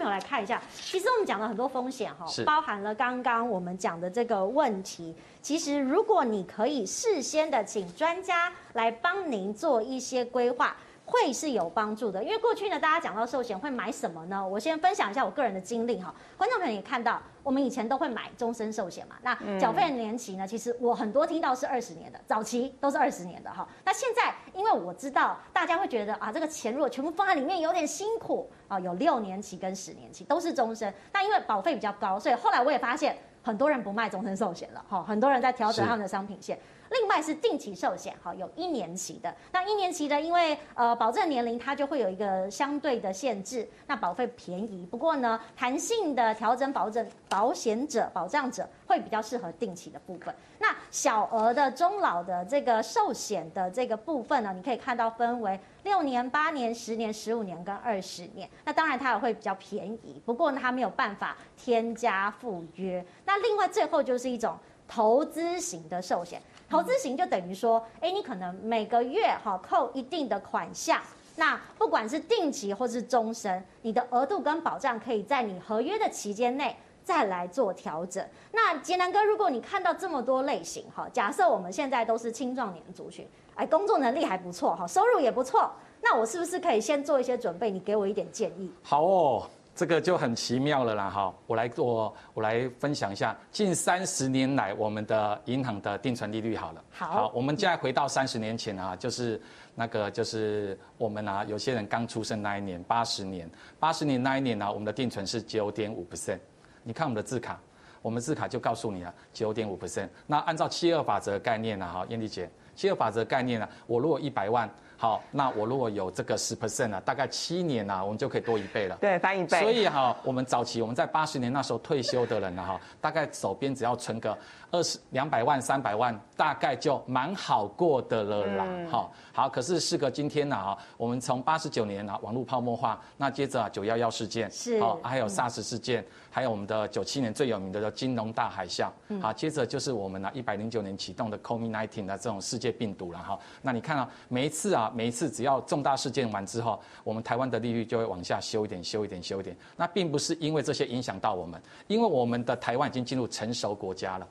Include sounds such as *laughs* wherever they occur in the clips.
朋友来看一下，其实我们讲了很多风险哈，包含了刚刚我们讲的这个问题。其实如果你可以事先的请专家来帮您做一些规划。会是有帮助的，因为过去呢，大家讲到寿险会买什么呢？我先分享一下我个人的经历哈。观众朋友也看到，我们以前都会买终身寿险嘛。那缴费的年期呢，其实我很多听到是二十年的，早期都是二十年的哈。那现在，因为我知道大家会觉得啊，这个钱如果全部放在里面有点辛苦啊，有六年期跟十年期都是终身。那因为保费比较高，所以后来我也发现很多人不卖终身寿险了哈，很多人在调整他们的商品线。另外是定期寿险，哈，有一年期的。那一年期的，因为呃保证年龄它就会有一个相对的限制，那保费便宜。不过呢，弹性的调整保证保险者、保障者会比较适合定期的部分。那小额的中老的这个寿险的这个部分呢，你可以看到分为六年、八年、十年、十五年跟二十年。那当然它也会比较便宜，不过呢它没有办法添加附约。那另外最后就是一种投资型的寿险。投资型就等于说，哎，你可能每个月哈扣一定的款项，那不管是定期或是终身，你的额度跟保障可以在你合约的期间内再来做调整。那杰南哥，如果你看到这么多类型哈，假设我们现在都是青壮年族群，哎，工作能力还不错哈，收入也不错，那我是不是可以先做一些准备？你给我一点建议。好哦。这个就很奇妙了啦，哈！我来我，我来分享一下近三十年来我们的银行的定存利率好了。好，好，我们现在回到三十年前啊，就是那个就是我们啊，有些人刚出生那一年，八十年，八十年那一年呢、啊，我们的定存是九点五 percent。你看我们的字卡，我们字卡就告诉你了，九点五 percent。那按照七二法则概念呢、啊，哈，燕丽姐，七二法则概念呢、啊，我如果一百万。好，那我如果有这个十 percent 啊，大概七年啊，我们就可以多一倍了。对，翻一倍。所以哈，我们早期我们在八十年那时候退休的人呢，哈，大概手边只要存个二十两百万、三百万，大概就蛮好过的了啦。好，好，可是事隔今天呢，哈，我们从八十九年啊，网络泡沫化，那接着啊，九幺幺事件，是，好，还有 SARS 事件，还有我们的九七年最有名的叫金融大海啸，好，接着就是我们呢一百零九年启动的 COVID-19 的这种世界病毒了哈。那你看啊，每一次啊，每一次只要重大事件完之后，我们台湾的利率就会往下修一点，修一点，修一点。那并不是因为这些影响到我们，因为我们的台湾已经进入成熟国家了。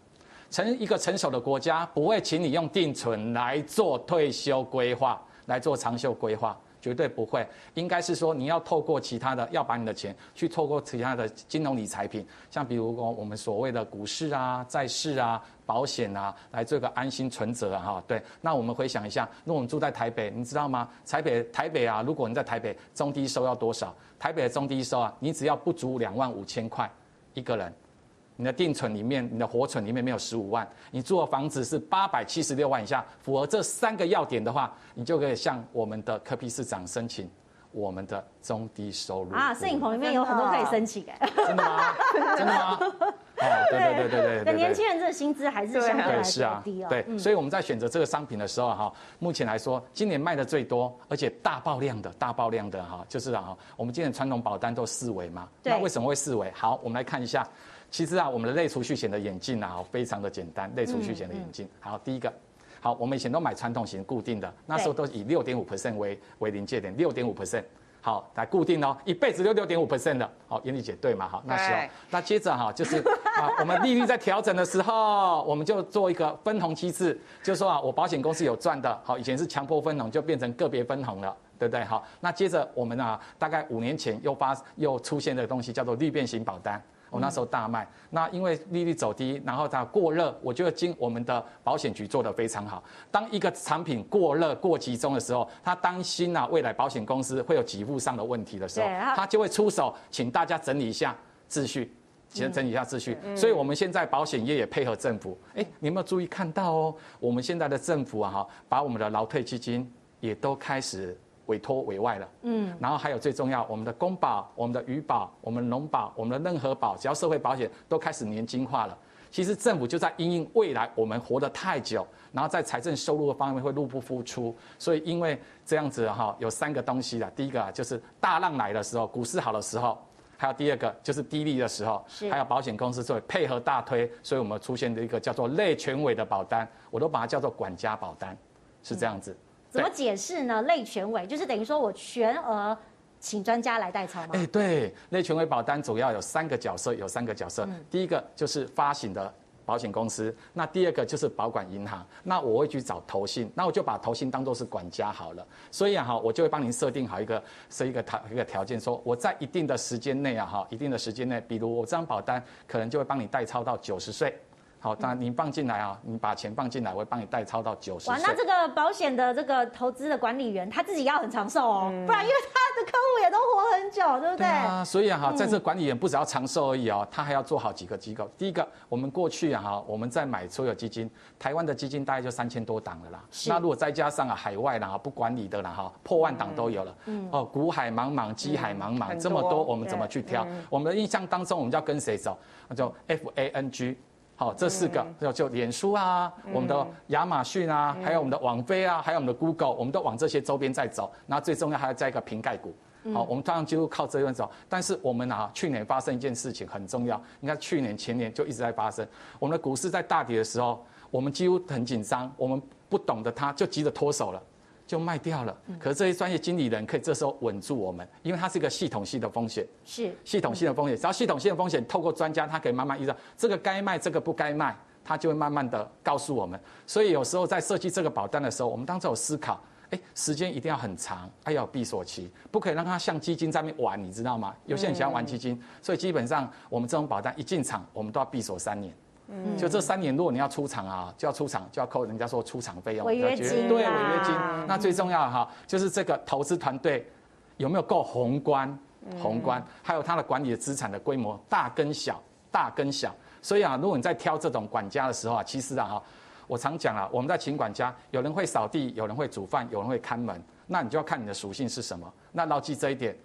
成一个成熟的国家，不会请你用定存来做退休规划，来做长寿规划。绝对不会，应该是说你要透过其他的，要把你的钱去透过其他的金融理财品，像比如说我们所谓的股市啊、债市啊、保险啊，来做个安心存折啊，哈，对。那我们回想一下，如果我们住在台北，你知道吗？台北台北啊，如果你在台北中低收要多少？台北的中低收啊，你只要不足两万五千块一个人。你的定存里面，你的活存里面没有十五万，你住的房子是八百七十六万以下，符合这三个要点的话，你就可以向我们的柯 P 市长申请我们的中低收入啊，摄影棚里面有很多可以申请哎，真的吗？*laughs* 真的吗？哦，对对对对对对，年轻人这个薪资还是相对来说低哦。对，所以我们在选择这个商品的时候哈，目前来说，今年卖的最多，而且大爆量的大爆量的哈，就是啊，我们今年传统保单都四维嘛，那为什么会四维？好，我们来看一下。其实啊，我们的类储蓄险的眼镜啊，非常的简单。类储蓄险的眼镜，好，第一个，好，我们以前都买传统型固定的，那时候都以六点五 percent 为为临界点，六点五 percent，好，来固定哦，一辈子就六点五 percent 的，好，严丽姐对嘛？好，那时候，那接着哈，就是啊，我们利率在调整的时候，我们就做一个分红机制，就是说啊，我保险公司有赚的，好，以前是强迫分红，就变成个别分红了，对不对？好，那接着我们啊，大概五年前又发又出现的东西叫做利变型保单。我那时候大卖，那因为利率走低，然后它过热，我觉得经我们的保险局做得非常好。当一个产品过热、过集中的时候，他担心啊未来保险公司会有给付上的问题的时候，他就会出手，请大家整理一下秩序，先整理一下秩序。所以我们现在保险业也配合政府，哎，你有没有注意看到哦？我们现在的政府啊哈，把我们的劳退基金也都开始。委托委外了，嗯，然后还有最重要，我们的公保、我们的余保、我们农保、我们的任何保，只要社会保险都开始年金化了。其实政府就在因应未来我们活得太久，然后在财政收入的方面会入不敷出，所以因为这样子哈，有三个东西的，第一个就是大浪来的时候，股市好的时候，还有第二个就是低利的时候，还有保险公司作为配合大推，所以我们出现的一个叫做类全委的保单，我都把它叫做管家保单，是这样子。怎么解释呢？类全委就是等于说我全额请专家来代操吗？哎，对，类权威保单主要有三个角色，有三个角色。嗯、第一个就是发行的保险公司，那第二个就是保管银行，那我会去找投信，那我就把投信当做是管家好了。所以啊哈，我就会帮您设定好一个设一个条一个条件，说我在一定的时间内啊哈，一定的时间内，比如我这张保单可能就会帮你代操到九十岁。好，当然你放进来啊，你把钱放进来，我会帮你代操到九十岁。哇，那这个保险的这个投资的管理员他自己要很长寿哦，嗯、不然因为他的客户也都活很久，对不对？对啊，所以啊哈，在这管理员不只要长寿而已哦，他还要做好几个机构。第一个，我们过去啊哈，我们在买所有基金，台湾的基金大概就三千多档了啦。是。那如果再加上啊海外啦不管理的啦哈，破万档都有了。嗯。哦，股海茫茫，机海茫茫，嗯、这么多，我们怎么去挑？嗯、我们的印象当中，我们就要跟谁走？那就 F A N G。好，这四个就就脸书啊，我们的亚马逊啊，还有我们的网飞啊，还有我们的 Google，我们都往这些周边在走。那最重要还要加一个瓶盖股。好，我们当然就靠这边走。但是我们啊，去年发生一件事情很重要。你看去年前年就一直在发生，我们的股市在大跌的时候，我们几乎很紧张，我们不懂得它就急着脱手了。就卖掉了，可是这些专业经理人可以这时候稳住我们，因为它是一个系统性的风险，是系统性的风险。只要系统性的风险，透过专家，他可以慢慢意识到这个该卖，这个不该卖，他就会慢慢的告诉我们。所以有时候在设计这个保单的时候，我们当时有思考，哎，时间一定要很长，还要有闭锁期，不可以让它像基金在那边玩，你知道吗？有些人喜欢玩基金，所以基本上我们这种保单一进场，我们都要闭锁三年。嗯，就这三年，如果你要出场啊，就要出场，就要扣人家说出场费用，违约金，对，违约金。那最重要的哈，就是这个投资团队有没有够宏观，宏观，还有他的管理的资产的规模大跟小，大跟小。所以啊，如果你在挑这种管家的时候啊，其实啊哈，我常讲啊，我们在请管家，有人会扫地，有人会煮饭，有人会看门，那你就要看你的属性是什么。那牢记这一点。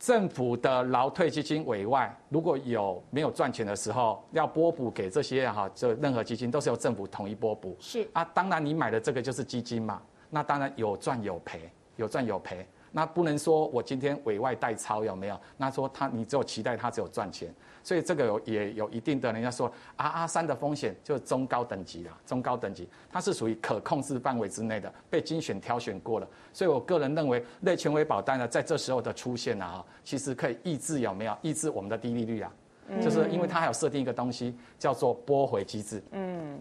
政府的劳退基金委外，如果有没有赚钱的时候，要拨补给这些哈，就任何基金都是由政府统一拨补。是啊，当然你买的这个就是基金嘛，那当然有赚有赔，有赚有赔。那不能说我今天委外代操有没有？那说他你只有期待他只有赚钱。所以这个有也有一定的，人家说 R R 三的风险就是中高等级啦，中高等级它是属于可控制范围之内的，被精选挑选过了。所以我个人认为，类权威保单呢，在这时候的出现呢啊，其实可以抑制有没有？抑制我们的低利率啊，就是因为它还有设定一个东西叫做拨回机制。嗯，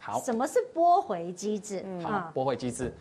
好。什么是拨回机制？好，拨回机制，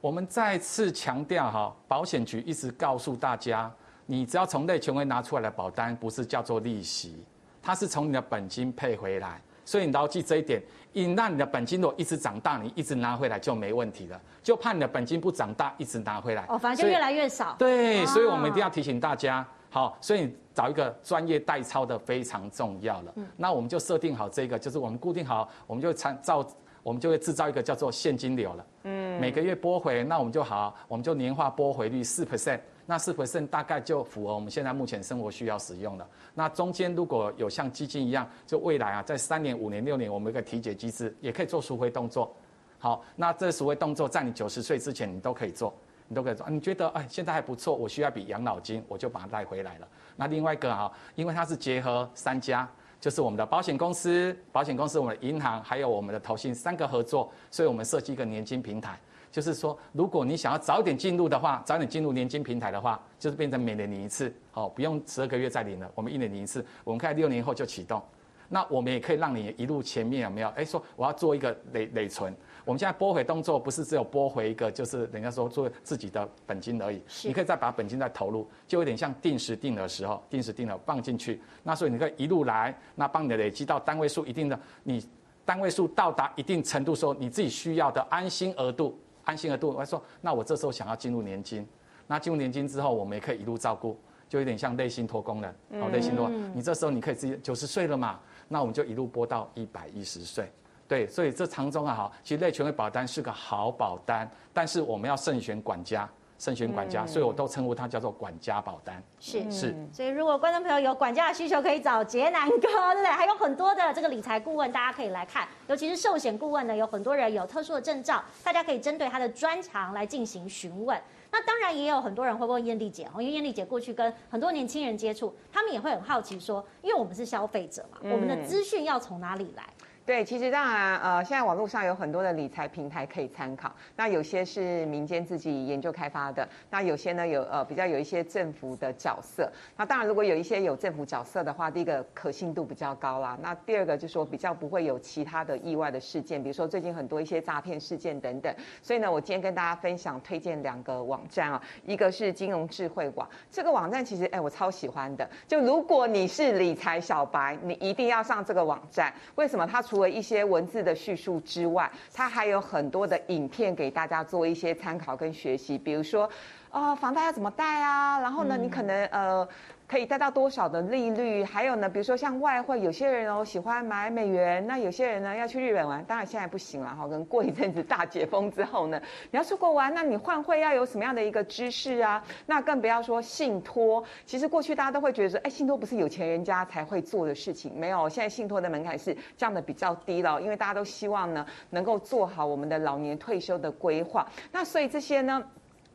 我们再次强调哈，保险局一直告诉大家。你只要从类权威拿出来的保单，不是叫做利息，它是从你的本金配回来。所以你牢记这一点，一旦你的本金如果一直长大，你一直拿回来就没问题了。就怕你的本金不长大，一直拿回来，哦，反正就越来越少。对，所以我们一定要提醒大家，好，所以你找一个专业代操的非常重要了。那我们就设定好这个，就是我们固定好，我们就参照，我们就会制造一个叫做现金流了。嗯，每个月拨回，那我们就好，我们就年化拨回率四 percent。那四 percent 大概就符合我们现在目前生活需要使用了。那中间如果有像基金一样，就未来啊，在三年、五年、六年，我们有一个提解机制，也可以做赎回动作。好，那这赎回动作在你九十岁之前，你都可以做，你都可以做。你觉得哎，现在还不错，我需要笔养老金，我就把它带回来了。那另外一个啊，因为它是结合三家，就是我们的保险公司、保险公司、我们的银行，还有我们的投信三个合作，所以我们设计一个年金平台。就是说，如果你想要早点进入的话，早点进入年金平台的话，就是变成每年领一次，哦，不用十二个月再领了，我们一年领一次，我们看六年后就启动。那我们也可以让你一路前面有没有？哎，说我要做一个累累存，我们现在拨回动作不是只有拨回一个，就是人家说做自己的本金而已，你可以再把本金再投入，就有点像定时定额时候，定时定额放进去，那所以你可以一路来，那帮你的累积到单位数一定的，你单位数到达一定程度时候，你自己需要的安心额度。安心额度，我说，那我这时候想要进入年金，那进入年金之后，我们也可以一路照顾，就有点像类信托功能，好，类信托，你这时候你可以自己九十岁了嘛，那我们就一路播到一百一十岁，对，所以这当中啊，哈，其实类权威保单是个好保单，但是我们要慎选管家。慎选管家，所以我都称呼它叫做管家保单。是是，所以如果观众朋友有管家的需求，可以找杰南哥，对不对？还有很多的这个理财顾问，大家可以来看。尤其是寿险顾问呢，有很多人有特殊的证照，大家可以针对他的专长来进行询问。那当然也有很多人会问燕丽姐哦，因为燕丽姐过去跟很多年轻人接触，他们也会很好奇说，因为我们是消费者嘛，我们的资讯要从哪里来？对，其实当然，呃，现在网络上有很多的理财平台可以参考。那有些是民间自己研究开发的，那有些呢有呃比较有一些政府的角色。那当然，如果有一些有政府角色的话，第一个可信度比较高啦。那第二个就是说比较不会有其他的意外的事件，比如说最近很多一些诈骗事件等等。所以呢，我今天跟大家分享推荐两个网站啊，一个是金融智慧网，这个网站其实哎我超喜欢的。就如果你是理财小白，你一定要上这个网站。为什么？它除了一些文字的叙述之外，它还有很多的影片给大家做一些参考跟学习。比如说，啊、呃，房贷要怎么贷啊？然后呢，你可能呃。可以贷到多少的利率？还有呢，比如说像外汇，有些人哦喜欢买美元，那有些人呢要去日本玩，当然现在不行了哈。*laughs* 可能过一阵子大解封之后呢，你 *laughs* 要出国玩，那你换汇要有什么样的一个知识啊？那更不要说信托。其实过去大家都会觉得说，哎，信托不是有钱人家才会做的事情，没有，现在信托的门槛是降得比较低了，因为大家都希望呢能够做好我们的老年退休的规划。那所以这些呢。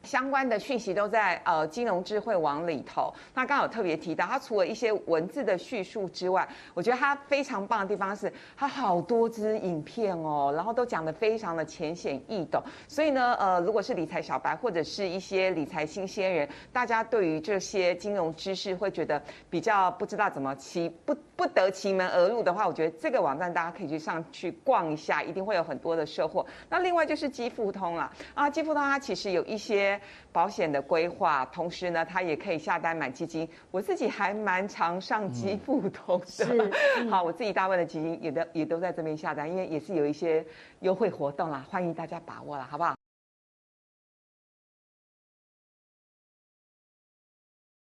相关的讯息都在呃金融智慧网里头。那刚好特别提到，它除了一些文字的叙述之外，我觉得它非常棒的地方是它好多支影片哦，然后都讲得非常的浅显易懂。所以呢，呃，如果是理财小白或者是一些理财新鲜人，大家对于这些金融知识会觉得比较不知道怎么其不不得其门而入的话，我觉得这个网站大家可以去上去逛一下，一定会有很多的收获。那另外就是基富通了啊，基富通它其实有一些。保险的规划，同时呢，他也可以下单买基金。我自己还蛮常上基富通的，嗯、好，我自己大部分的基金也都也都在这边下单，因为也是有一些优惠活动啦，欢迎大家把握啦，好不好？